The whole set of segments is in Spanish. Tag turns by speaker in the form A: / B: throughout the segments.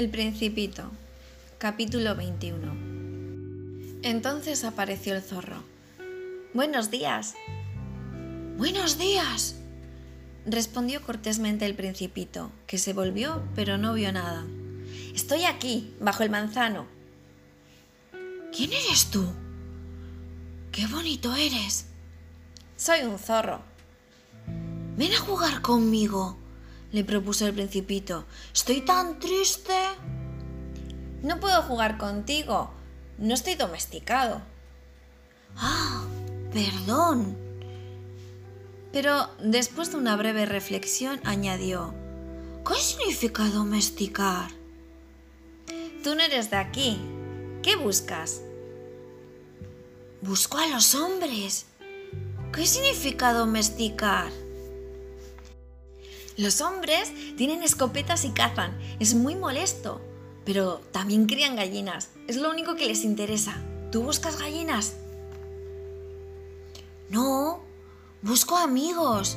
A: El Principito, capítulo 21. Entonces apareció el zorro. Buenos días.
B: Buenos días.
A: Respondió cortésmente el principito, que se volvió pero no vio nada.
B: Estoy aquí, bajo el manzano. ¿Quién eres tú? ¡Qué bonito eres!
A: Soy un zorro.
B: Ven a jugar conmigo, le propuso el principito. Estoy tan triste.
A: No puedo jugar contigo. No estoy domesticado.
B: Ah, perdón.
A: Pero después de una breve reflexión añadió,
B: ¿qué significa domesticar?
A: Tú no eres de aquí. ¿Qué buscas?
B: Busco a los hombres. ¿Qué significa domesticar?
A: Los hombres tienen escopetas y cazan. Es muy molesto. Pero también crían gallinas. Es lo único que les interesa. ¿Tú buscas gallinas?
B: No, busco amigos.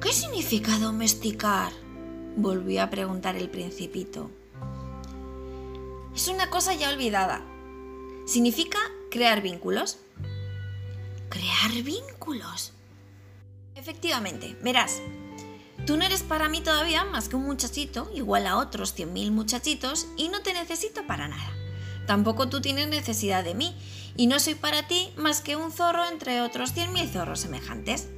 B: ¿Qué significa domesticar?
A: Volvió a preguntar el principito. Es una cosa ya olvidada. Significa crear vínculos.
B: ¿Crear vínculos?
A: Efectivamente, verás. Tú no eres para mí todavía más que un muchachito igual a otros 100.000 muchachitos y no te necesito para nada. Tampoco tú tienes necesidad de mí y no soy para ti más que un zorro entre otros 100.000 zorros semejantes.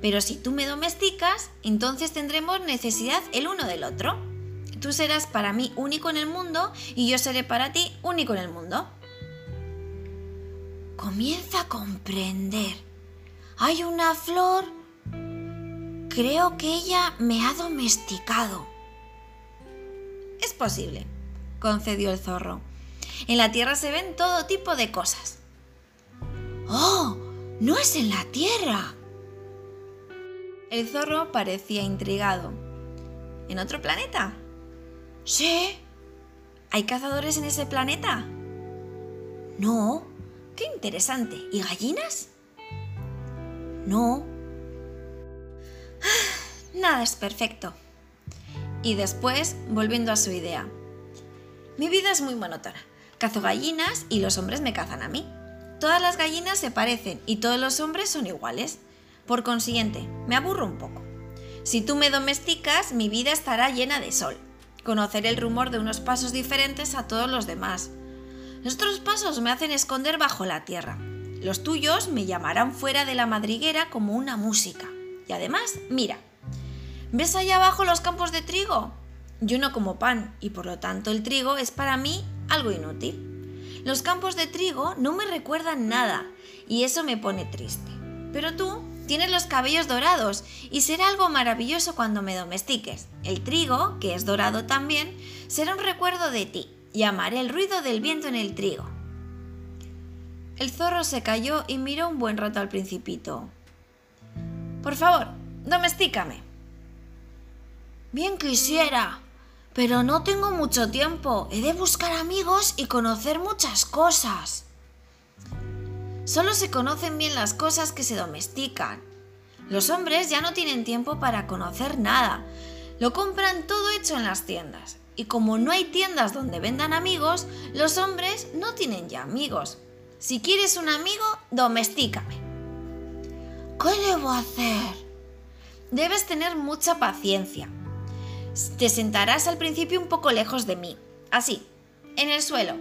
A: Pero si tú me domesticas, entonces tendremos necesidad el uno del otro. Tú serás para mí único en el mundo y yo seré para ti único en el mundo.
B: Comienza a comprender. Hay una flor. Creo que ella me ha domesticado.
A: Es posible, concedió el zorro. En la tierra se ven todo tipo de cosas.
B: ¡Oh! No es en la tierra.
A: El zorro parecía intrigado. ¿En otro planeta?
B: Sí.
A: ¿Hay cazadores en ese planeta?
B: No.
A: Qué interesante. ¿Y gallinas?
B: No.
A: Nada es perfecto. Y después, volviendo a su idea. Mi vida es muy monótona. Cazo gallinas y los hombres me cazan a mí. Todas las gallinas se parecen y todos los hombres son iguales. Por consiguiente, me aburro un poco. Si tú me domesticas, mi vida estará llena de sol. Conoceré el rumor de unos pasos diferentes a todos los demás. Los otros pasos me hacen esconder bajo la tierra. Los tuyos me llamarán fuera de la madriguera como una música. Y además, mira, ¿ves allá abajo los campos de trigo? Yo no como pan y por lo tanto el trigo es para mí algo inútil. Los campos de trigo no me recuerdan nada y eso me pone triste. Pero tú tienes los cabellos dorados y será algo maravilloso cuando me domestiques. El trigo, que es dorado también, será un recuerdo de ti y amaré el ruido del viento en el trigo. El zorro se calló y miró un buen rato al principito. Por favor, domestícame.
B: Bien quisiera, pero no tengo mucho tiempo. He de buscar amigos y conocer muchas cosas.
A: Solo se conocen bien las cosas que se domestican. Los hombres ya no tienen tiempo para conocer nada. Lo compran todo hecho en las tiendas. Y como no hay tiendas donde vendan amigos, los hombres no tienen ya amigos. Si quieres un amigo, domestícame.
B: ¿Qué debo hacer?
A: Debes tener mucha paciencia. Te sentarás al principio un poco lejos de mí, así, en el suelo.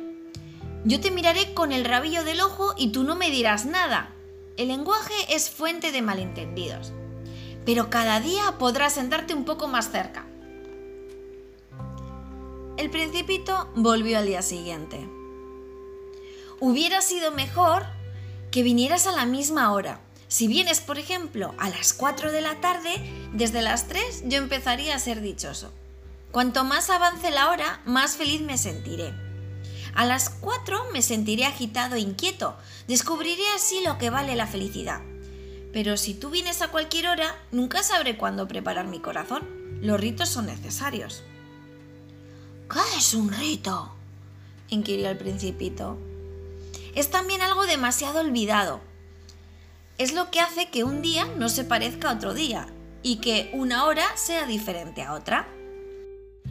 A: Yo te miraré con el rabillo del ojo y tú no me dirás nada. El lenguaje es fuente de malentendidos. Pero cada día podrás sentarte un poco más cerca. El principito volvió al día siguiente. Hubiera sido mejor que vinieras a la misma hora. Si vienes, por ejemplo, a las 4 de la tarde, desde las 3 yo empezaría a ser dichoso. Cuanto más avance la hora, más feliz me sentiré. A las 4 me sentiré agitado e inquieto. Descubriré así lo que vale la felicidad. Pero si tú vienes a cualquier hora, nunca sabré cuándo preparar mi corazón. Los ritos son necesarios.
B: ¿Qué es un rito?
A: inquirió el principito. Es también algo demasiado olvidado. Es lo que hace que un día no se parezca a otro día y que una hora sea diferente a otra.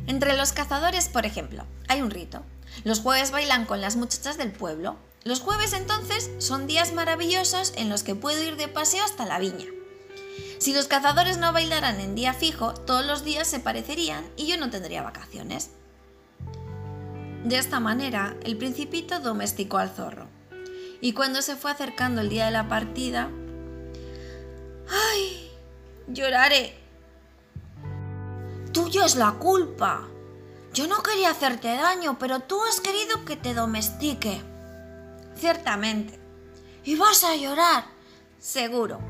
A: Entre los cazadores, por ejemplo, hay un rito. Los jueves bailan con las muchachas del pueblo. Los jueves entonces son días maravillosos en los que puedo ir de paseo hasta la viña. Si los cazadores no bailaran en día fijo, todos los días se parecerían y yo no tendría vacaciones. De esta manera, el principito domesticó al zorro. Y cuando se fue acercando el día de la partida... ¡Ay! Lloraré.
B: Tuyo es la culpa. Yo no quería hacerte daño, pero tú has querido que te domestique.
A: Ciertamente.
B: ¿Y vas a llorar?
A: Seguro.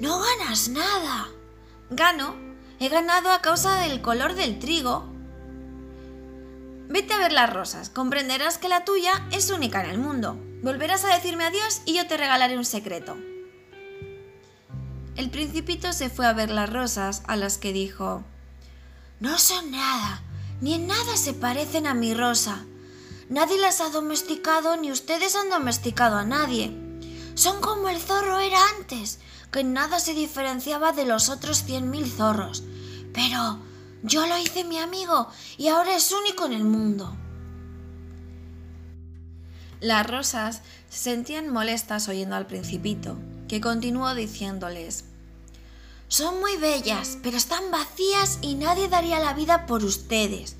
B: No ganas nada.
A: Gano. He ganado a causa del color del trigo. Vete a ver las rosas. Comprenderás que la tuya es única en el mundo. Volverás a decirme adiós y yo te regalaré un secreto. El principito se fue a ver las rosas, a las que dijo
B: No son nada, ni en nada se parecen a mi rosa. Nadie las ha domesticado, ni ustedes han domesticado a nadie. Son como el zorro era antes, que en nada se diferenciaba de los otros cien mil zorros. Pero yo lo hice mi amigo y ahora es único en el mundo.
A: Las rosas se sentían molestas oyendo al principito, que continuó diciéndoles
B: Son muy bellas, pero están vacías y nadie daría la vida por ustedes.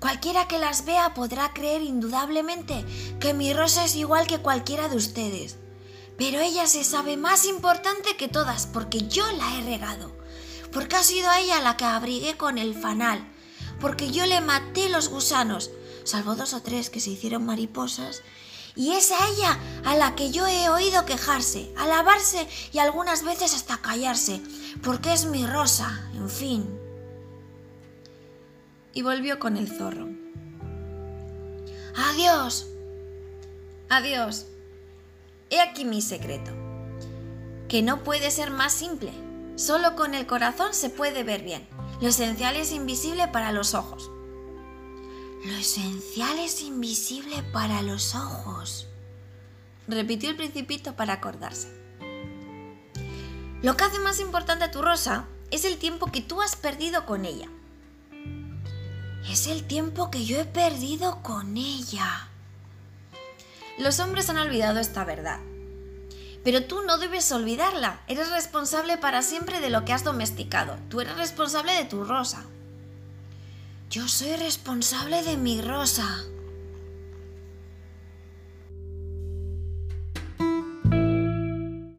B: Cualquiera que las vea podrá creer indudablemente que mi rosa es igual que cualquiera de ustedes. Pero ella se sabe más importante que todas porque yo la he regado. Porque ha sido a ella la que abrigué con el fanal. Porque yo le maté los gusanos, salvo dos o tres que se hicieron mariposas. Y es a ella a la que yo he oído quejarse, alabarse y algunas veces hasta callarse, porque es mi rosa, en fin.
A: Y volvió con el zorro.
B: Adiós.
A: Adiós. He aquí mi secreto, que no puede ser más simple. Solo con el corazón se puede ver bien. Lo esencial es invisible para los ojos.
B: Lo esencial es invisible para los ojos,
A: repitió el principito para acordarse. Lo que hace más importante a tu rosa es el tiempo que tú has perdido con ella.
B: Es el tiempo que yo he perdido con ella.
A: Los hombres han olvidado esta verdad. Pero tú no debes olvidarla. Eres responsable para siempre de lo que has domesticado. Tú eres responsable de tu rosa.
B: Yo soy responsable de mi rosa.